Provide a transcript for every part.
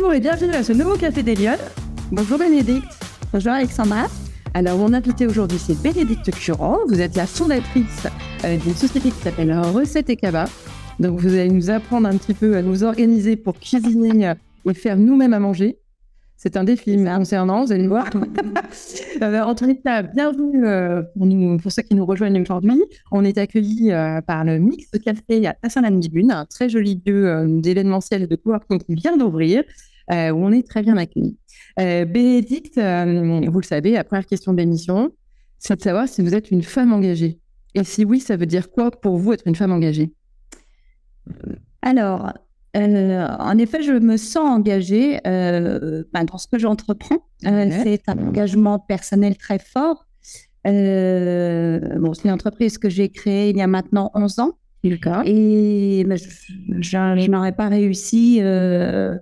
Bonjour et bienvenue à ce nouveau Café des Lyon. Bonjour Bénédicte. Bonjour Alexandra. Alors, mon invité aujourd'hui, c'est Bénédicte Curand. Vous êtes la fondatrice euh, d'une société qui s'appelle Recette et Kaba. Donc, vous allez nous apprendre un petit peu à nous organiser pour cuisiner et faire nous-mêmes à manger. C'est un défi concernant, vous allez voir. euh, en tout cas, bienvenue euh, pour, nous, pour ceux qui nous rejoignent aujourd'hui. On est accueillis euh, par le Mix de Café à Saint-Lanne-Dibune, un très joli lieu euh, d'événementiel et de coworking qui vient d'ouvrir, euh, où on est très bien accueillis. Euh, Bénédicte, euh, vous le savez, la première question de l'émission, c'est de savoir si vous êtes une femme engagée. Et si oui, ça veut dire quoi pour vous être une femme engagée? Alors, euh, en effet, je me sens engagée euh, ben, dans ce que j'entreprends. Euh, Ouais. C'est un engagement personnel très fort. Euh, bon, c'est une entreprise que j'ai créée il y a maintenant 11 ans. Et ben, je, je- je n'aurais pas réussi euh,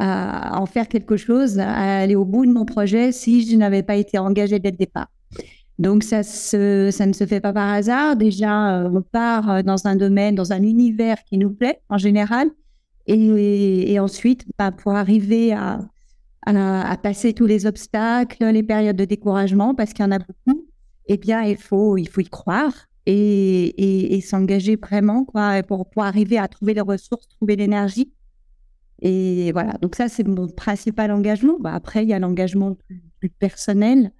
à en faire quelque chose, à aller au bout de mon projet si je n'avais pas été engagée dès le départ. Donc ça, ne se fait pas par hasard. Déjà, euh, on part euh, dans un domaine, dans un univers qui nous plaît en général. Et, ensuite, bah, pour arriver à, passer tous les obstacles, les périodes de découragement, parce qu'il y en a beaucoup, eh bien, il faut, y croire et, s'engager vraiment pour arriver à trouver les ressources, trouver l'énergie. Et voilà, donc ça, c'est mon principal engagement. Bah, après, il y a l'engagement plus, personnel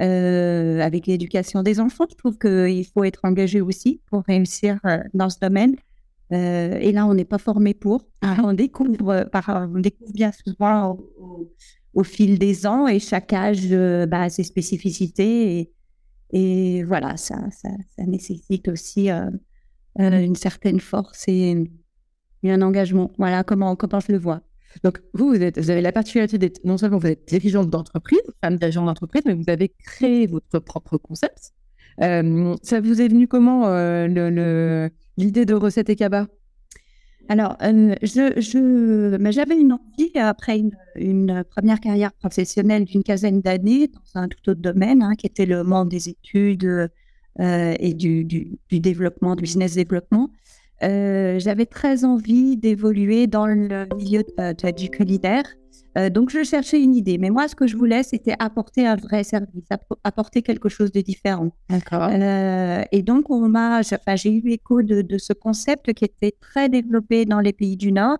euh, avec l'éducation des enfants. Je trouve qu'il faut être engagé aussi pour réussir euh, dans ce domaine. Euh, et là, on n'est pas formé pour. On découvre, par, on découvre bien souvent au, fil des ans et chaque âge bah, a ses spécificités. Et, voilà, ça, ça, nécessite aussi une certaine force et, un engagement. Voilà comment, comment je le vois. Donc, vous, vous, avez la particularité d'être, non seulement vous êtes dirigeante d'entreprise, femme dirigeante d'entreprise, mais vous avez créé votre propre concept. Euh, ça vous est venu comment, euh, le- l'idée de recette et cabas? Alors, euh, je, je, mais j'avais une envie, après une, une première carrière professionnelle d'une quinzaine d'années dans un tout autre domaine, hein, qui était le monde des études et du, du développement, du business développement. Euh, j'avais très envie d'évoluer dans le milieu de, de- du culinaire. Euh, donc, je cherchais une idée. Mais moi, ce que je voulais, c'était apporter un vrai service, app- apporter quelque chose de différent. D'accord. Euh, et donc, on m'a, j'ai- eu écho de, de ce concept qui était très développé dans les pays du Nord.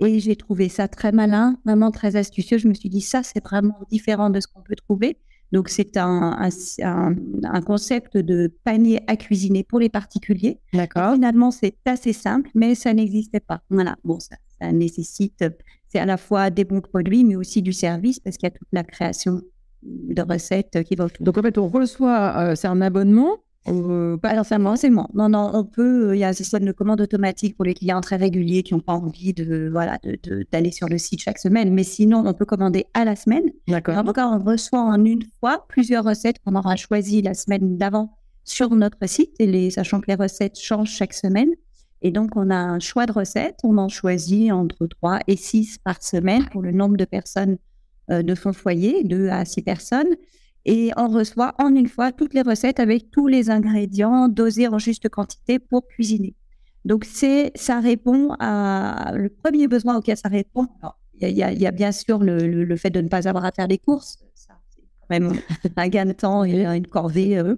Et j'ai trouvé ça très malin, vraiment très astucieux. Je me suis dit, ça, c'est vraiment différent de ce qu'on peut trouver. Donc, c'est un, un, un- un concept de panier à cuisiner pour les particuliers. D'accord. Finalement, c'est assez simple, mais ça n'existait pas. Voilà. Bon, ça, ça nécessite, c'est à la fois des bons produits, mais aussi du service, parce qu'il y a toute la création de recettes qui va autour. Donc, en fait, on reçoit, euh, c'est un abonnement. Euh, Pas forcément. Non, non, on peut. Il y a un système de commande automatique pour les clients très réguliers qui n'ont pas envie de voilà d'aller sur le site chaque semaine. Mais sinon, on peut commander à la semaine. D'accord. En tout cas, on reçoit en une fois plusieurs recettes qu'on aura choisies la semaine d'avant sur notre site, et les, sachant que les recettes changent chaque semaine. Et donc, on a un choix de recettes. On en choisit entre 3 et 6 par semaine pour le nombre de personnes euh, de son foyer, 2 à 6 personnes. Et on reçoit en une fois toutes les recettes avec tous les ingrédients dosés en juste quantité pour cuisiner. Donc, c'est, ça répond à le premier besoin auquel ça répond. Il y, a- y y bien sûr le, le- le fait de ne pas avoir à faire des courses. Ça, c'est quand même un gain de temps et une corvée euh,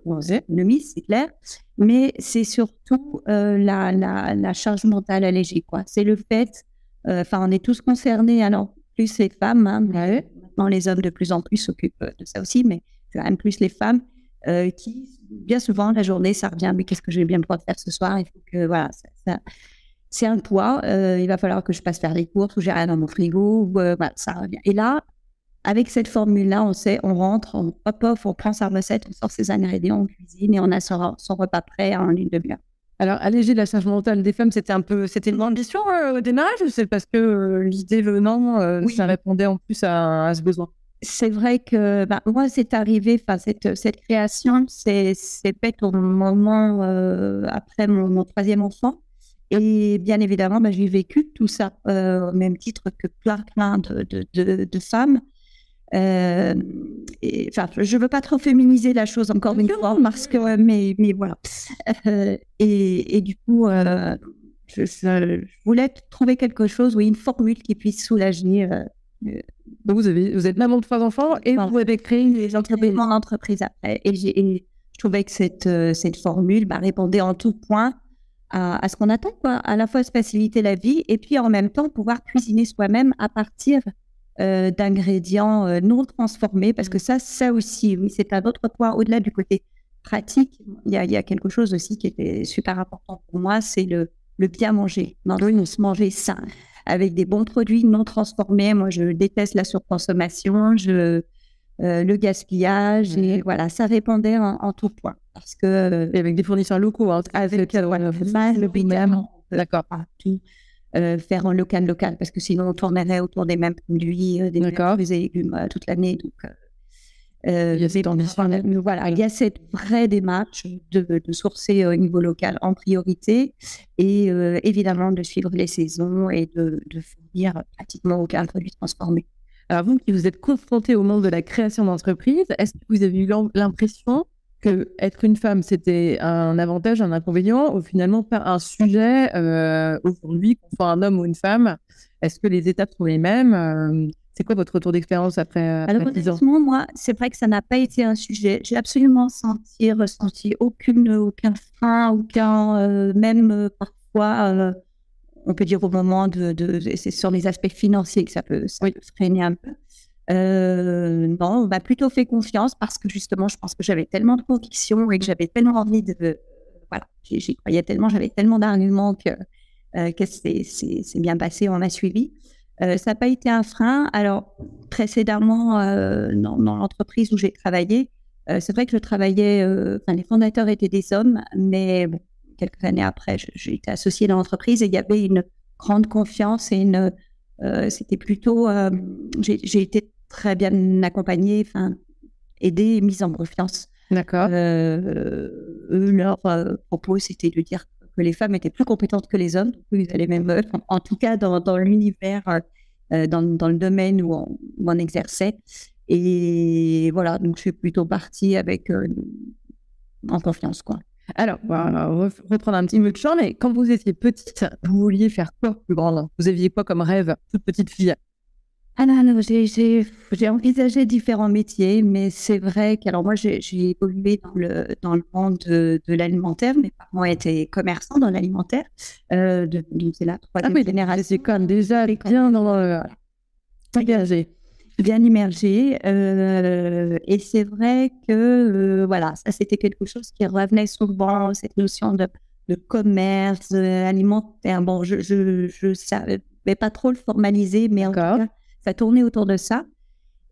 mise, c'est clair. Mais c'est surtout euh, la, la, la charge mentale allégée. Quoi. C'est le fait, euh, enfin, on est tous concernés, alors plus les femmes, hein, maintenant les hommes de plus en plus s'occupent euh, de ça aussi, mais quand même plus les femmes euh, qui, bien souvent, la journée, ça revient, mais qu'est-ce que je vais bien pouvoir faire ce soir? Il faut que, voilà, ça, ça- c'est un poids. euh, il va falloir que je passe faire des courses ou j'ai rien dans mon frigo. Ou, euh, voilà, ça revient. Et là, avec cette formule-là, on sait, on rentre, on hop, on prend sa recette, on sort ses ingrédients, on cuisine et on a son, son repas prêt en une demi-heure. Alors, alléger la charge mentale des femmes, c'était un peu, c'était une ambition euh, au démarrage ou c'est parce que euh, l'idée venant, euh, Oui. ça répondait en plus à, à ce besoin? C'est vrai que bah, moi, c'est arrivé, cette, cette création, c'est faite au moment euh, après mon, mon troisième enfant. Et bien évidemment, bah, j'ai vécu tout ça euh, au même titre que plein, plein de, de, de, de femmes. Euh, et, je ne veux pas trop féminiser la chose encore une fois, parce que, mais, mais voilà. Euh, et, et du coup, euh, je, je- voulais trouver quelque chose, oui, une formule qui puisse soulager euh, Donc vous, avez, vous êtes maman de trois enfants et vous avez créé une entreprise. mon entreprise après. Et, je trouvais que cette, euh, cette formule bah, répondait en tout point à, à ce qu'on attend, quoi. À la fois se faciliter la vie et puis en même temps pouvoir cuisiner soi-même à partir euh, d'ingrédients euh, non transformés. Parce que ça, ça aussi, oui, c'est un autre point au-delà du côté pratique. Il y a, il y a quelque chose aussi qui était super important pour moi, c'est le, le bien manger. Non, se manger sain avec des bons produits non transformés. Moi, je déteste la surconsommation. Je, euh, le gaspillage et voilà, ça répondait en, en tout point parce que euh, Et avec des fournisseurs locaux. Hein, avec le évidemment. D'accord. pas tout euh, faire en local local parce que sinon on tournerait autour des mêmes produits, euh, des mêmes fruits et légumes toute l'année. Donc euh, euh, Il y a cette mais- voilà, il y a cette vraie démarche de, de sourcer euh, au niveau local en priorité et euh, évidemment de suivre les saisons et de, de fournir pratiquement aucun produit transformé. Alors vous qui vous êtes confronté au monde de la création d'entreprise, est-ce que vous avez eu l'im- l'impression que être une femme c'était un avantage, un inconvénient, ou finalement pas un sujet euh, aujourd'hui qu'on soit un homme ou une femme? Est-ce que les étapes sont les mêmes Euh, C'est quoi votre retour d'expérience après, après Alors 10 ans honnêtement, moi, c'est vrai que ça n'a pas été un sujet. J'ai absolument senti, ressenti aucune, aucun frein, aucun, euh, même euh, parfois, euh, on peut dire au moment de, de c'est sur les aspects financiers que ça peut, ça peut freiner un peu. Euh, non, on m'a plutôt fait confiance parce que justement, je pense que j'avais tellement de convictions et que j'avais tellement envie de, voilà, j'y croyais tellement, j'avais tellement d'arguments que, euh, que c'est bien passé, on a suivi. Euh, ça n'a pas été un frein. Alors, précédemment, euh, dans, dans l'entreprise où j'ai travaillé, euh, c'est vrai que je travaillais, enfin, les fondateurs étaient des hommes, mais bon, quelques années après, j'ai été associée dans l'entreprise et il y avait une grande confiance et une, c'était plutôt, j'ai été très bien accompagnée, enfin, aidée et mise en confiance. D'accord. Eux, leur propos, c'était de dire que les femmes étaient plus compétentes que les hommes. Ils allaient même, euh, en tout cas, dans, l'univers, euh, euh, dans, le domaine où on, exerçait. Et voilà, donc je suis plutôt partie avec euh, en confiance, quoi. Alors, reprendre un petit peu de champ, mais quand vous étiez petite, vous vouliez faire quoi plus grande Vous aviez quoi comme rêve, toute petite fille? Ah non, non, j'ai- envisagé différents métiers, mais c'est vrai que alors moi j'ai évolué dans le dans le monde de, de l'alimentaire. Mes parents étaient commerçants dans l'alimentaire, euh, de- donc c'est la troisième génération. c'est quand même déjà bien dans le... engagé. bien immergée. euh, et c'est vrai que euh, voilà, ça c'était quelque chose qui revenait souvent, cette notion de, de commerce euh, alimentaire. Bon, je je je savais pas trop le formaliser, mais en tout cas, ça tournait autour de ça.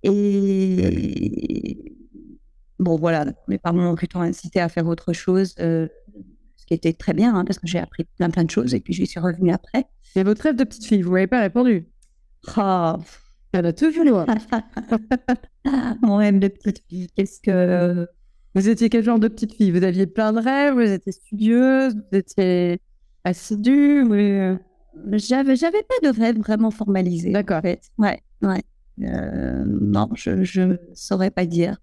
Et bon, voilà, mes parents m'ont plutôt incité à faire autre chose, euh, ce qui était très bien, hein, parce que j'ai appris plein plein de choses et puis j'y suis revenue après. Et votre rêve de petite fille, vous m'avez pas répondu. Ah, Il y en a toujours. mon rêve de petite fille, qu'est-ce que Vous étiez quel genre de petite fille? Vous aviez plein de rêves, vous étiez studieuse, vous étiez assidue vous- J'avais, j'avais pas de rêve vraiment formalisé. D'accord. En fait. Ouais, ouais. Euh, non, je, je saurais pas dire.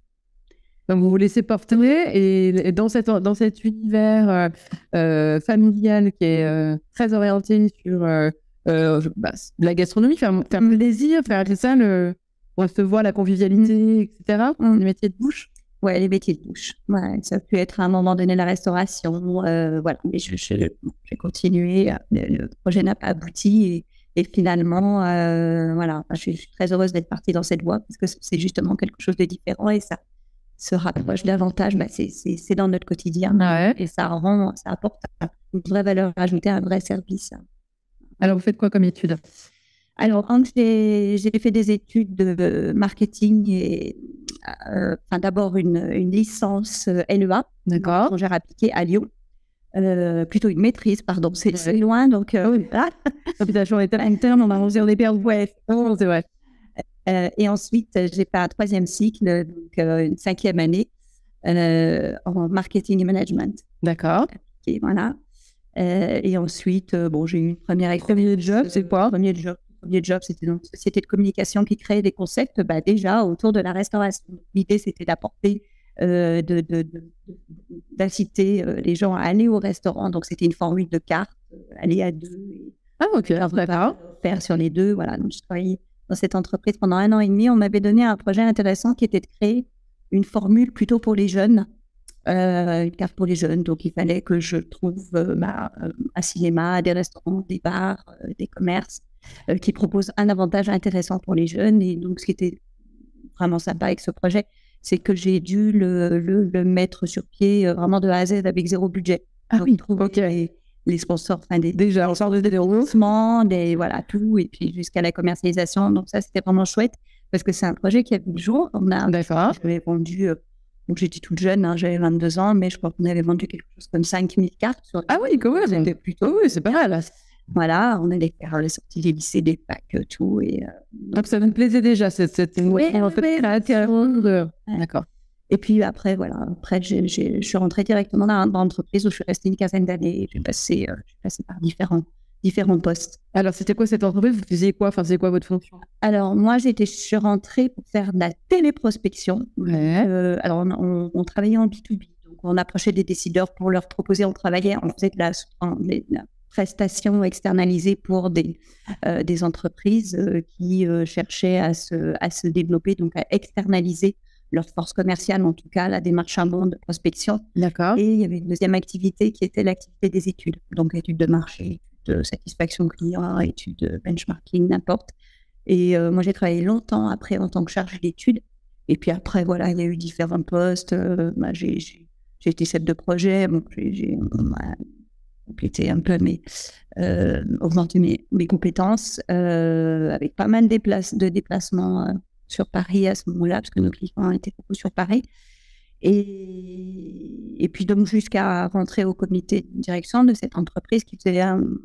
Donc vous vous laissez porter et, et dans, cette, dans cet univers euh, euh, familial qui est très orienté sur bah, la gastronomie, faire, faire plaisir, faire ça, le, on se voit la convivialité, etc. Mm. Les métiers de bouche. Ouais, les métiers de bouche. Ouais, ça a pu être à un moment donné la restauration. euh, voilà, mais j'ai continué. euh, Le, le projet n'a pas abouti et, et finalement, euh, voilà, je suis, très heureuse d'être partie dans cette voie parce que c'est justement quelque chose de différent et ça se rapproche davantage. Bah, c'est, dans notre quotidien Ouais. et ça rend, ça apporte une vraie valeur ajoutée, un vrai service. Alors vous faites quoi comme étude? Alors, quand j'ai fait des études de marketing et euh, enfin d'abord une, une licence euh, LEA, D'accord. j'ai appliqué à Lyon. Euh, plutôt une maîtrise, pardon, c'est loin, donc euh. Réputation est interne, on a rangé au départ. Ouais, c'est vrai. Euh, et ensuite, j'ai fait un troisième cycle, donc une cinquième année en marketing et management. D'accord. Et voilà. Et ensuite, bon, j'ai eu une première Premier job, c'est quoi? Premier job, premier job, c'était dans une société de communication qui créait des concepts, bah, déjà autour de la restauration. L'idée, c'était d'apporter, euh, de, de- de- de- d'inciter euh, les gens à aller au restaurant. Donc, c'était une formule de carte, euh, aller à deux, Ah ok, d'accord. faire sur les deux. Voilà. Donc, je travaillais dans cette entreprise pendant un an et demi, on m'avait donné un projet intéressant qui était de créer une formule plutôt pour les jeunes, euh, une carte pour les jeunes. Donc, il fallait que je trouve euh, bah, euh, un cinéma, des restaurants, des bars, des commerces qui proposent un avantage intéressant pour les jeunes. Et donc, ce qui était vraiment sympa avec ce projet, c'est que j'ai dû le, le, mettre sur pied vraiment de A à Z avec zéro budget. Ah oui, ok. Les, sponsors, enfin des, déjà, on sort de développement, des voilà tout, et puis jusqu'à la commercialisation. Donc ça, c'était vraiment chouette parce que c'est un projet qui a vu le jour. On a, D'accord. J'avais vendu, euh, donc j'étais toute jeune, hein, j'avais 22 ans, mais je crois qu'on avait vendu quelque chose comme 5000 cartes. Sur ah oui, quand même. C'était plutôt, oui, c'est pas mal. Voilà, on allait faire les sorties des lycées, des packs, euh, tout. Et, euh, ça me plaisait déjà, cette, cette oui, en fait, D'accord. Et puis après, voilà, après, je suis rentrée directement dans l'entreprise où je suis restée une quinzaine d'années. J'ai passé, passé par différents différents postes. Alors, c'était quoi cette entreprise? Vous faisiez quoi? Enfin, c'est quoi votre fonction? Alors, moi, j'étais, je suis rentrée pour faire de la téléprospection. Euh, alors, on, travaillait en B2B. Donc, on approchait des décideurs pour leur proposer, on travaillait, on faisait de la, prestation externalisée pour des, euh, des entreprises euh, qui cherchaient à se, à se développer, donc à externaliser leur force commerciale, en tout cas la démarche en de prospection. D'accord. Et il y avait une deuxième activité qui était l'activité des études, donc études de marché, de satisfaction client, études de benchmarking, n'importe. Et euh, moi, j'ai travaillé longtemps après en tant que chargée d'études. Et puis après, voilà, il y a eu différents postes. Euh, bah, j'ai été chef de projet. Bon, j'ai complété un peu mes, euh, augmenté mes, mes compétences euh, avec pas mal de, de déplacements sur Paris à ce moment-là, parce que nos clients étaient beaucoup sur Paris. Et, et puis donc jusqu'à rentrer au comité de direction de cette entreprise qui faisait une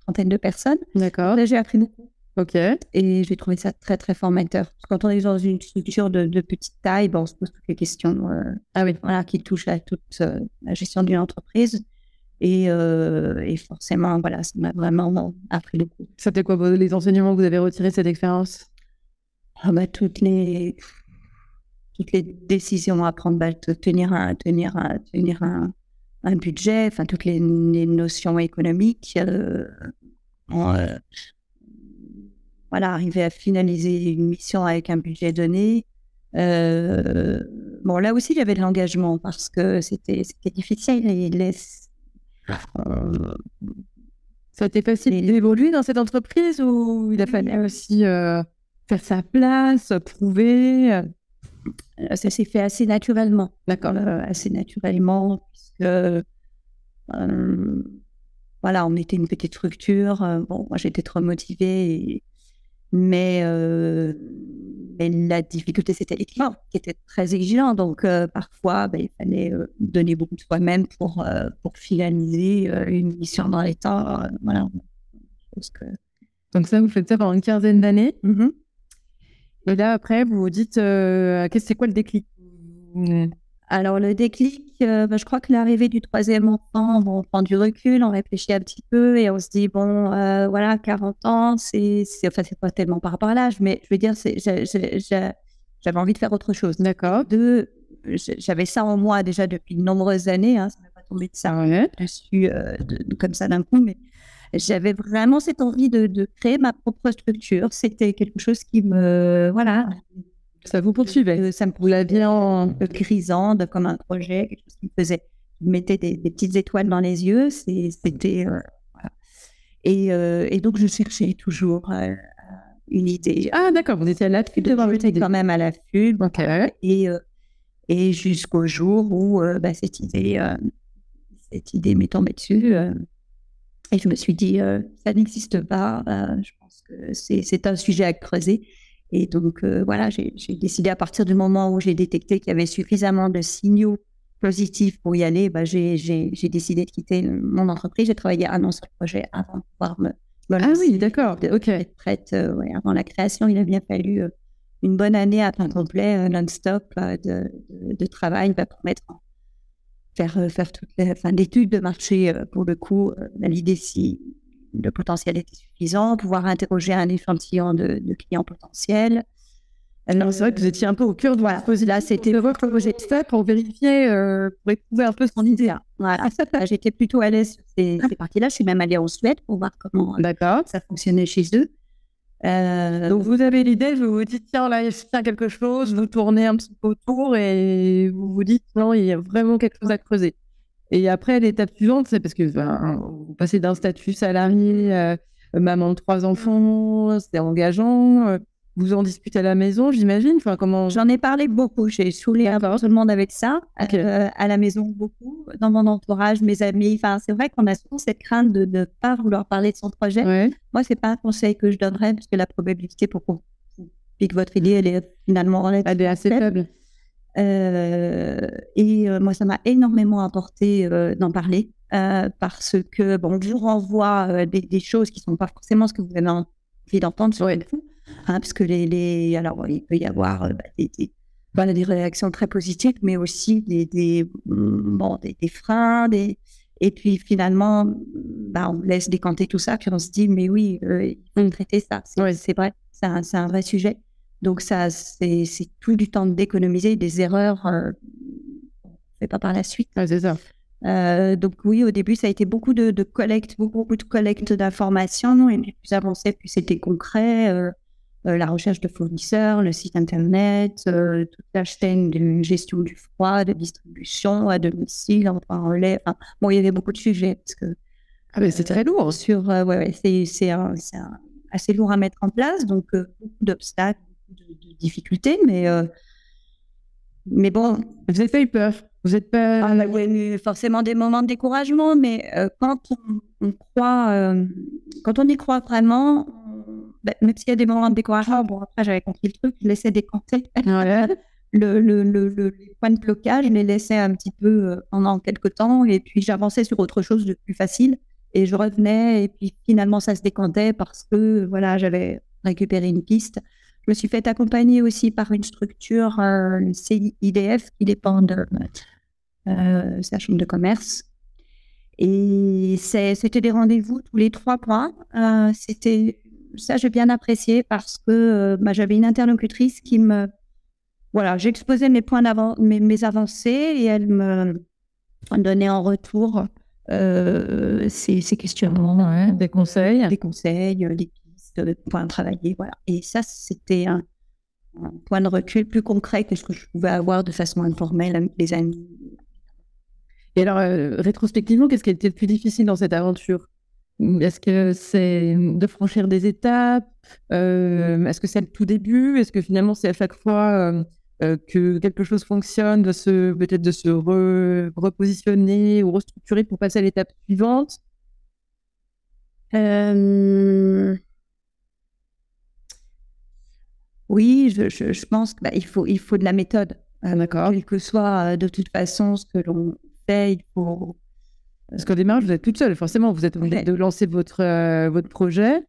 trentaine de personnes. D'accord. Là, j'ai appris beaucoup. Ok. Et j'ai trouvé ça très, très formateur. quand on est dans une structure de, petite taille, bon, on se pose toutes les questions euh, ah oui. voilà, qui touchent à toute euh, la gestion d'une entreprise. Et, euh, et, forcément, voilà, ça m'a vraiment appris beaucoup. C'était quoi les enseignements que vous avez retirés de cette expérience? Ah bah, Toutes les toutes les décisions à prendre, bah, tenir un, tenir un, tenir un, un budget, enfin toutes les, notions économiques. Euh, euh, voilà, arriver à finaliser une mission avec un budget donné. Euh, bon, là aussi, il y avait de l'engagement parce que c'était difficile. Et les, ça a été facile d'évoluer dans cette entreprise ou il a fallu aussi faire sa place, prouver euh, ça s'est fait assez naturellement. D'accord. Euh, assez naturellement, puisque euh, voilà, on était une petite structure. bon, moi, j'étais trop motivée, mais, mais, la difficulté, c'était les clients qui étaient très exigeants. Donc, parfois, ben, il fallait donner beaucoup de soi-même pour, pour finaliser une mission dans les temps. voilà. Que... Donc, ça, vous faites ça pendant une quinzaine d'années. Mm-hmm. Et là, après, vous vous dites, euh, qu'est-ce c'est quoi le déclic? Alors, le déclic, euh, bah, je crois que l'arrivée du troisième enfant, on prend du recul, on réfléchit un petit peu et on se dit, bon, euh, voilà, 40 ans, c'est, enfin, c'est pas tellement par rapport à l'âge, mais je veux dire, j'avais envie de faire autre chose. D'accord. De, j'avais ça en moi déjà depuis de nombreuses années, hein, ça ne m'a pas tombé de ça ouais. dessus comme ça d'un coup, mais j'avais vraiment cette envie de, créer ma propre structure. C'était quelque chose qui me, voilà. Ça vous poursuivait. Ça me vous bien en grisant comme un projet, quelque chose qui me faisait, qui mettait des, petites étoiles dans les yeux. C'était, euh, euh, et, donc je cherchais toujours euh, une idée. Ah d'accord, vous étiez à l'affût de J'étais quand même à l'affût. Okay. Et, et jusqu'au jour où bah, cette idée, cette idée m'est tombée dessus. Et je me suis dit, euh, ça n'existe pas. Euh, je pense que c'est un sujet à creuser. Et donc, euh, voilà, j'ai décidé à partir du moment où j'ai détecté qu'il y avait suffisamment de signaux positifs pour y aller, bah, j'ai décidé de quitter mon entreprise. J'ai travaillé un an sur le projet avant de pouvoir me. ah oui, d'accord. Ok. Être prête ouais, avant la création. Il a bien fallu une bonne année à temps complet, non-stop de, de, travail bah, pour mettre en, faire, euh, faire toutes les, enfin, l'étude de marché euh, pour le coup, euh, l'idée si le potentiel était suffisant, pouvoir interroger un échantillon de, clients potentiels. Alors, c'est vrai que vous étiez un peu au cœur de voilà. Là, c'était votre projet de fait pour vérifier, pour éprouver un peu son idée. Voilà. J'étais plutôt à l'aise sur ces, ces parties-là. Je suis même allée en Suède pour voir comment ça fonctionnait chez eux. Euh, Donc vous avez l'idée, vous vous dites tiens là il y a quelque chose, vous tournez un petit peu autour et vous vous dites non il y a vraiment quelque chose à creuser. Et après l'étape suivante c'est parce que vous passez d'un statut salarié, euh, maman de trois enfants, c'était engageant. Euh, vous en discutez à la maison, j'imagine enfin, comment... J'en ai parlé beaucoup. J'ai saoulé un peu tout le monde avec ça. Euh, à la maison, beaucoup. Dans mon entourage, mes amis. Enfin, c'est vrai qu'on a souvent cette crainte de ne pas vouloir parler de son projet. Moi, Moi, c'est pas un conseil que je donnerais parce que la probabilité pour qu'on pique votre idée, elle est finalement elle est assez faible. Et euh, moi, ça m'a énormément apporté d'en parler parce que, bon, je vous renvoie des, choses qui sont pas forcément ce que vous avez envie d'entendre sur. Hein, parce que les, les, alors il peut y avoir euh, bah, des, des, des, réactions très positives, mais aussi des, des, mm, bon, des, freins, des, et puis finalement, bah, on laisse décanter tout ça, puis on se dit, mais oui, euh, il faut traiter ça. C'est vrai, c'est un, un, vrai sujet. Donc ça, c'est tout du temps d'économiser des erreurs, euh, fait pas par la suite. c'est ça. Euh, donc oui, au début, ça a été beaucoup de, de collecte, beaucoup, beaucoup de collecte d'informations, et plus avancé, plus c'était concret. Euh, euh, la recherche de fournisseurs, le site internet, toute la chaîne de gestion du froid, de distribution à domicile, en relais. Enfin, bon, il y avait beaucoup de sujets parce que. Ah, mais c'est très lourd. Sur, ouais, c'est, assez lourd à mettre en place, donc beaucoup d'obstacles, de, difficultés, mais. mais bon. Vous n'avez pas eu peur Vous êtes pas. Ah, forcément des moments de découragement, mais quand on, on croit, quand on y croit vraiment, bah, même s'il y a des moments de découragement, bon, après, j'avais compris le truc, je laissais décanter le, le, le, le, les points de blocage, je les laissais un petit peu euh, pendant quelques temps, et puis j'avançais sur autre chose de plus facile, et je revenais, et puis finalement, ça se décantait parce que, voilà, j'avais récupéré une piste. Je me suis fait accompagner aussi par une structure, euh, CIDF, qui dépend de euh, la chambre de commerce. Et c'était des rendez-vous tous les trois mois. Euh, c'était ça, j'ai bien apprécié parce que euh, bah, j'avais une interlocutrice qui me. Voilà, j'exposais mes points d'avance, mes, mes, avancées et elle me donnait en retour ses, questionnements. des conseils. Des conseils, des pistes, des points à travailler. Voilà. Et ça, c'était un, point de recul plus concret que ce que je pouvais avoir de façon informelle avec les amis. Et alors, rétrospectivement, qu'est-ce qui a été le plus difficile dans cette aventure? Est-ce que c'est de franchir des étapes? Euh, Est-ce que c'est le tout début? Est-ce que finalement c'est à chaque fois euh, euh, que quelque chose fonctionne, de se peut-être de se repositionner ou restructurer pour passer à l'étape suivante? Oui, je, je, pense qu'il bah, faut, il faut de la méthode. D'accord. Quel que soit de toute façon ce que l'on fait, il faut parce qu'au démarrage, vous êtes toute seule. Forcément, vous êtes obligée de lancer votre, euh, votre projet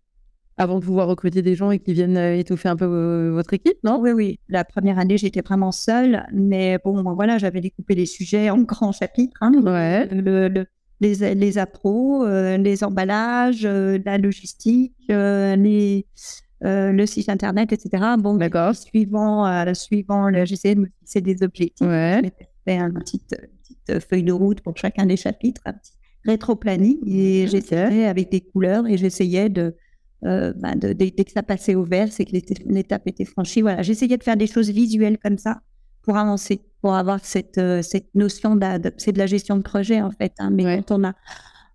avant de pouvoir recruter des gens et qui viennent euh, étoffer un peu votre équipe, non? Oui, oui. La première année, j'étais vraiment seule. Mais bon, voilà, j'avais découpé les sujets en grands chapitres. Hein. ouais. les, les appros, euh, les emballages, la logistique, les, le site internet, etc. Bon, d'accord. Suivant, suivant j'essayais de me fixer des objectifs. Ouais. fait un petit euh, feuille de route pour chacun des chapitres, un petit rétro-planning. Et j'essayais avec des couleurs et j'essayais de, euh, bah, dès que ça passait au vert, c'est que l'étape était franchie. Voilà, j'essayais de faire des choses visuelles comme ça pour avancer, pour avoir cette, euh, cette notion de, c'est de la gestion de projet en fait. Hein, mais quand on n'a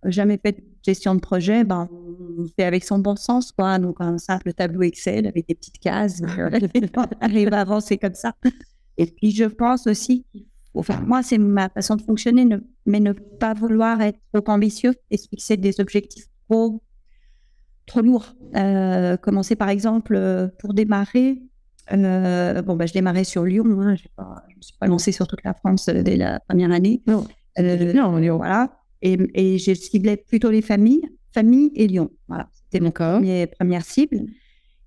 jamais fait de gestion de projet, ben, on fait avec son bon sens, quoi. Donc un simple tableau Excel avec des petites cases, on arrive à avancer comme ça. Et puis je pense aussi qu'il Enfin, moi, c'est ma façon de fonctionner, mais ne pas vouloir être trop ambitieux et se fixer des objectifs trop, trop lourds. Euh, commencer par exemple euh, pour démarrer. Euh, bon, bah, je démarrais sur Lyon. Hein, je ne me suis pas lancée sur toute la France dès la première année. Non, non voilà. Et, et j'ai ciblé plutôt les familles, famille et Lyon. Voilà, c'était mon premier, première cible.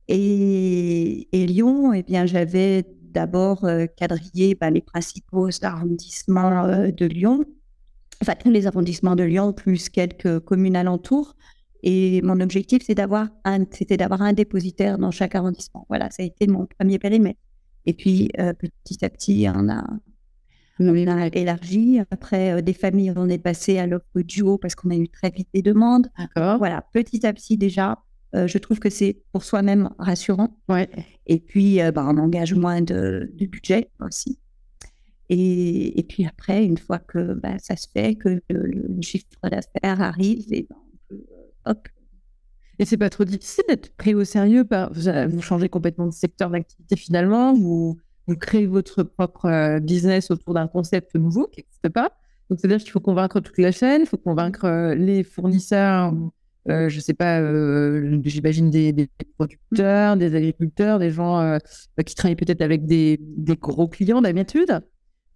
Et, et Lyon, eh bien, j'avais d'abord euh, quadriller bah, les principaux arrondissements euh, de Lyon, enfin tous les arrondissements de Lyon, plus quelques communes alentours. Et mon objectif, c'est d'avoir un, c'était d'avoir un dépositaire dans chaque arrondissement. Voilà, ça a été mon premier périmètre. Et puis, euh, petit à petit, on a, on a élargi. Après, des familles, on est passé à l'offre duo parce qu'on a eu très vite des demandes. D'accord. Voilà, petit à petit déjà, Euh, je trouve que c'est pour soi-même rassurant. Ouais. Et puis, euh, bah, on engage moins de, de budget aussi. Et, et, puis après, une fois que bah, ça se fait, que le, le chiffre d'affaires arrive, et ben, on peut, euh, hop. Et c'est pas trop difficile d'être pris au sérieux par, vous changez complètement de secteur d'activité finalement, vous, vous créez votre propre business autour d'un concept nouveau qui n'existe pas. Donc, c'est-à-dire qu'il faut convaincre toute la chaîne, il faut convaincre les fournisseurs, euh, je sais pas, euh, j'imagine des, producteurs, des agriculteurs, des gens euh, qui travaillent peut-être avec des, gros clients d'habitude.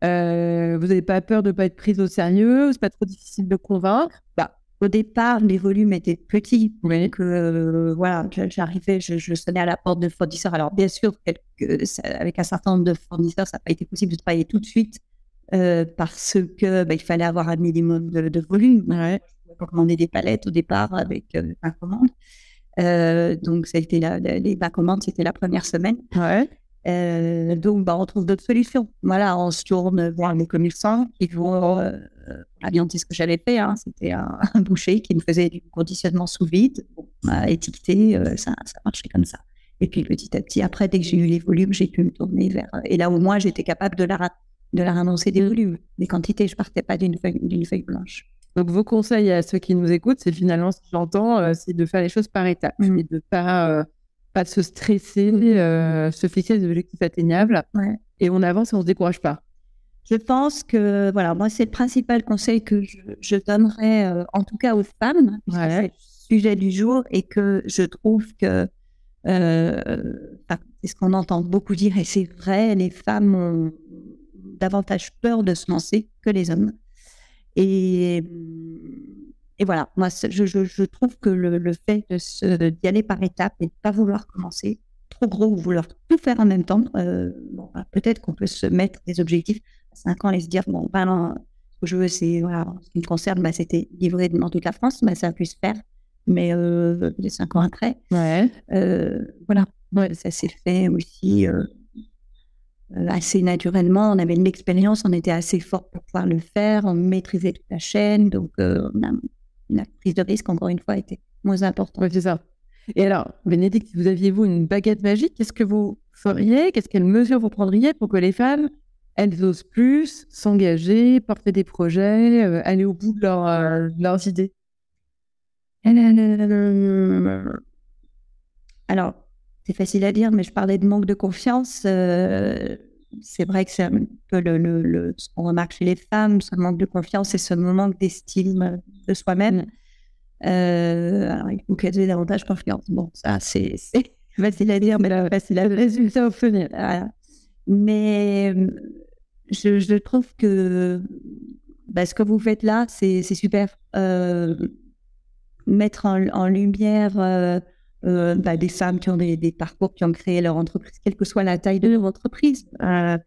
Euh, vous n'avez pas peur de ne pas être prise au sérieux C'est pas trop difficile de convaincre bah, Au départ, les volumes étaient petits. Oui. Donc, euh, voilà, j'arrivais, je, je, sonnais à la porte de fournisseurs. Alors, bien sûr, quelques, avec un certain nombre de fournisseurs, ça n'a pas été possible de travailler tout de suite parce que bah, il fallait avoir un minimum de, de volume. Ouais commander des palettes au départ avec euh, ma commande. Euh, donc, ça a été la, les ma commande, c'était la première semaine. Ouais. Euh, donc, bah, on trouve d'autres solutions. Voilà, on se tourne voir les commerçants qui vont euh, ce que j'avais fait. Hein. C'était un, un, boucher qui me faisait du conditionnement sous vide, étiqueté, euh, ça, ça marchait comme ça. Et puis petit à petit, après, dès que j'ai eu les volumes, j'ai pu me tourner vers. Et là, au moins, j'étais capable de la de leur annoncer des volumes, des quantités. Je partais pas d'une feuille, d'une feuille blanche. Donc, vos conseils à ceux qui nous écoutent, c'est finalement, ce que j'entends, euh, c'est de faire les choses par étapes mmh. et de pas, euh, pas se stresser, euh, se fixer des objectifs atteignables. Ouais. Et on avance et on se décourage pas. Je pense que, voilà, moi, c'est le principal conseil que je, je donnerais, euh, en tout cas aux femmes, ouais. c'est le sujet du jour et que je trouve que c'est ce qu'on entend beaucoup dire et c'est vrai, les femmes ont davantage peur de se lancer que les hommes. Et, et voilà, moi, je, je, je trouve que le, le fait d'y aller par étapes et de ne pas vouloir commencer trop gros ou vouloir tout faire en même temps, euh, bon, bah, peut-être qu'on peut se mettre des objectifs à 5 ans et se dire, bon, ben non, ce que je veux, c'est, voilà, ce qui me concerne, bah, c'était livrer dans toute la France, bah, ça a pu se faire, mais euh, les 5 ans après, ouais. euh, voilà, ouais, ça s'est fait aussi assez naturellement. On avait une expérience, on était assez fort pour pouvoir le faire, on maîtrisait toute la chaîne, donc on a, la prise de risque, encore une fois, était moins importante. Oui, c'est ça. Et alors, Bénédicte, vous aviez-vous une baguette magique Qu'est-ce que vous feriez? Qu'est-ce quelles mesures vous prendriez pour que les femmes, elles osent plus s'engager, porter des projets, euh, aller au bout de, leur, euh, de leurs idées? Alors, c'est facile à dire, mais je parlais de manque de confiance. Euh, c'est vrai que c'est un peu le, le, le, ce qu'on remarque chez les femmes, ce manque de confiance et ce manque d'estime de soi-même. Euh, alors, il faut qu'elles aient davantage confiance. Bon, ça, c'est facile à dire, mais là, facile à résultat au final. Voilà. Mais je, je, trouve que bah, ce que vous faites là, c'est super. Euh, mettre en, en lumière euh, bah, des femmes qui ont des, des, parcours, qui ont créé leur entreprise, quelle que soit la taille de leur entreprise. Euh,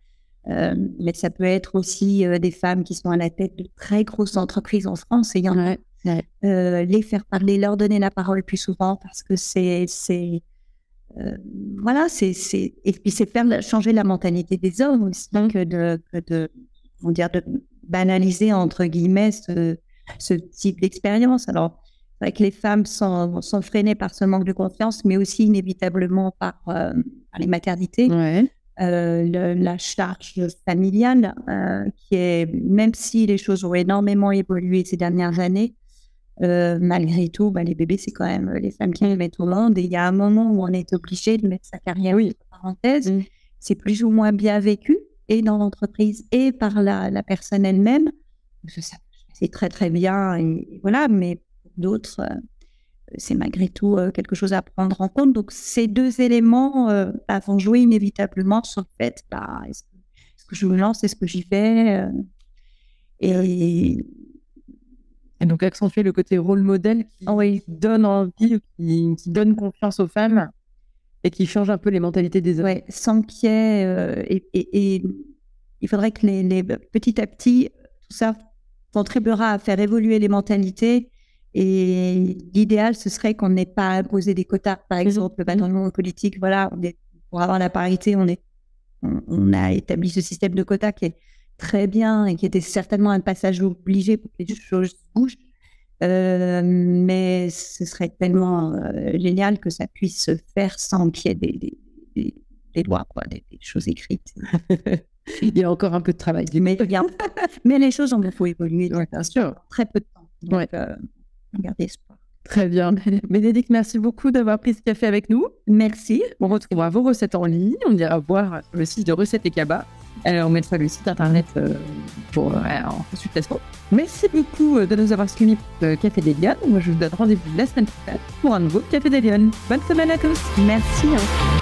euh, mais ça peut être aussi des femmes qui sont à la tête de très grosses entreprises en France. Et il y en a. Ouais. Les faire parler, leur donner la parole plus souvent parce que c'est. c'est voilà, c'est. Et puis c'est faire changer la mentalité des hommes aussi que de, que de, on dire, de banaliser, entre guillemets, ce, ce type d'expérience. Alors, vrai que les femmes sont, sont, freinées par ce manque de confiance, mais aussi inévitablement par, euh, par les maternités. Ouais. Euh, le, la charge familiale, euh, qui est, même si les choses ont énormément évolué ces dernières années, euh, malgré tout, bah, les bébés, c'est quand même les femmes qui les mettent au monde. Et il y a un moment où on est obligé de mettre sa carrière oui. entre parenthèses. Mmh. C'est plus ou moins bien vécu, et dans l'entreprise, et par la, la personne elle-même. C'est très, très bien, et voilà, mais d'autres, euh, c'est malgré tout euh, quelque chose à prendre en compte. Donc, ces deux éléments euh, bah, vont jouer inévitablement sur le fait bah, est-ce que, est que, je me lance, est-ce que j'y vais et, et, donc, accentuer le côté rôle modèle qui, oui. donne envie, qui, qui, donne confiance aux femmes et qui change un peu les mentalités des hommes. Ouais, sans qu'il y ait. Et, et, il faudrait que les, les, petit à petit, tout ça contribuera à faire évoluer les mentalités et l'idéal, ce serait qu'on n'ait pas imposé des quotas. Par exemple, bah, dans le monde politique, voilà, on est, pour avoir la parité, on, est, on, on, a établi ce système de quotas qui est très bien et qui était certainement un passage obligé pour que les choses bougent. Euh, mais ce serait tellement euh, génial que ça puisse se faire sans qu'il y ait des, des, des, des lois, quoi, des, choses écrites. Il y a encore un peu de travail. Mais, mais les choses, il faut évoluer. Ouais, bien sûr. Très peu de temps. Donc, Ouais. euh, gardez espoir. Très bien. Bénédicte, merci beaucoup d'avoir pris ce café avec nous. Merci. On retrouvera vos recettes en ligne. On ira voir le site de Recettes et Cabas. Alors, on mettra le site internet euh, pour, euh, en consultation. Merci beaucoup euh, de nous avoir suivis pour le Café des Lyon. Moi, je vous donne rendez-vous la semaine prochaine pour un nouveau Café des Lyon. Bonne semaine à tous. Merci. hein.